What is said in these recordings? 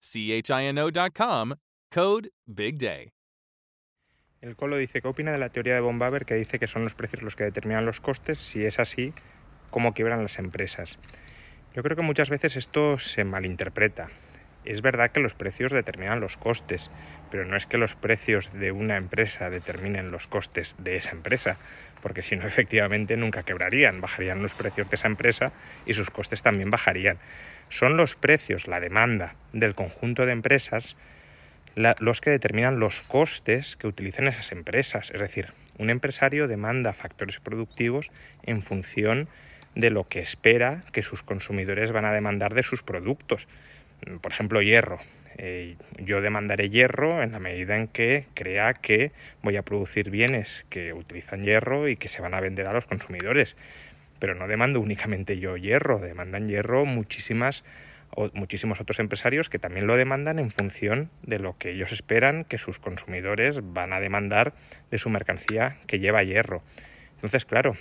INDOCHINO.com. Code BIGDAY. El Colo dice, ¿qué opina de la teoría de von que dice que son los precios los que determinan los costes? Si es así, ¿cómo quiebran las empresas? Yo creo que muchas veces esto se malinterpreta. Es verdad que los precios determinan los costes, pero no es que los precios de una empresa determinen los costes de esa empresa, porque si no, efectivamente nunca quebrarían, bajarían los precios de esa empresa y sus costes también bajarían. Son los precios, la demanda del conjunto de empresas, los que determinan los costes que utilizan esas empresas. Es decir, un empresario demanda factores productivos en función de lo que espera que sus consumidores van a demandar de sus productos. Por ejemplo, hierro. Eh, yo demandaré hierro en la medida en que crea que voy a producir bienes que utilizan hierro y que se van a vender a los consumidores. Pero no demando únicamente yo hierro, demandan hierro muchísimas o muchísimos otros empresarios que también lo demandan en función de lo que ellos esperan que sus consumidores van a demandar de su mercancía que lleva hierro. Entonces, claro,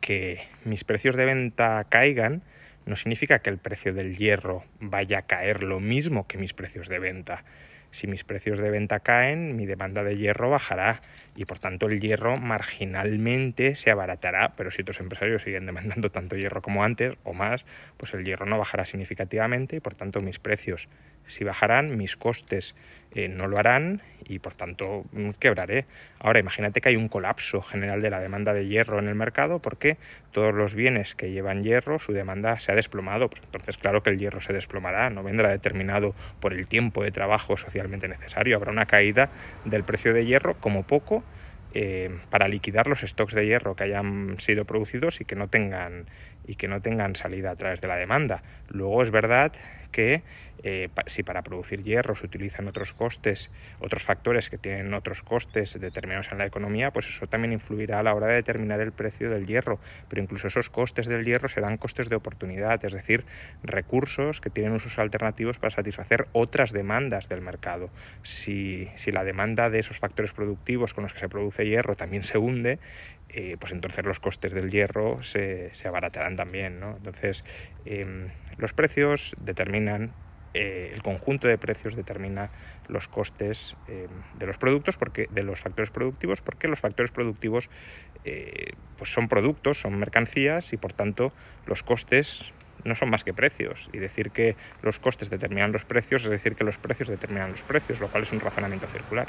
que mis precios de venta caigan no significa que el precio del hierro vaya a caer lo mismo que mis precios de venta. Si mis precios de venta caen, mi demanda de hierro bajará y por tanto el hierro marginalmente se abaratará, pero si otros empresarios siguen demandando tanto hierro como antes o más, pues el hierro no bajará significativamente y por tanto mis precios si bajarán, mis costes eh, no lo harán y por tanto mm, quebraré. Ahora imagínate que hay un colapso general de la demanda de hierro en el mercado porque todos los bienes que llevan hierro, su demanda se ha desplomado. Pues entonces claro que el hierro se desplomará, no vendrá determinado por el tiempo de trabajo socialmente necesario. Habrá una caída del precio de hierro como poco eh, para liquidar los stocks de hierro que hayan sido producidos y que no tengan y que no tengan salida a través de la demanda. Luego es verdad que eh, si para producir hierro se utilizan otros costes, otros factores que tienen otros costes determinados en la economía, pues eso también influirá a la hora de determinar el precio del hierro. Pero incluso esos costes del hierro serán costes de oportunidad, es decir, recursos que tienen usos alternativos para satisfacer otras demandas del mercado. Si, si la demanda de esos factores productivos con los que se produce hierro también se hunde, eh, pues entonces los costes del hierro se, se abaratarán también. ¿no? Entonces, eh, los precios determinan eh, el conjunto de precios determina los costes eh, de los productos porque de los factores productivos porque los factores productivos eh, pues son productos son mercancías y por tanto los costes no son más que precios y decir que los costes determinan los precios es decir que los precios determinan los precios lo cual es un razonamiento circular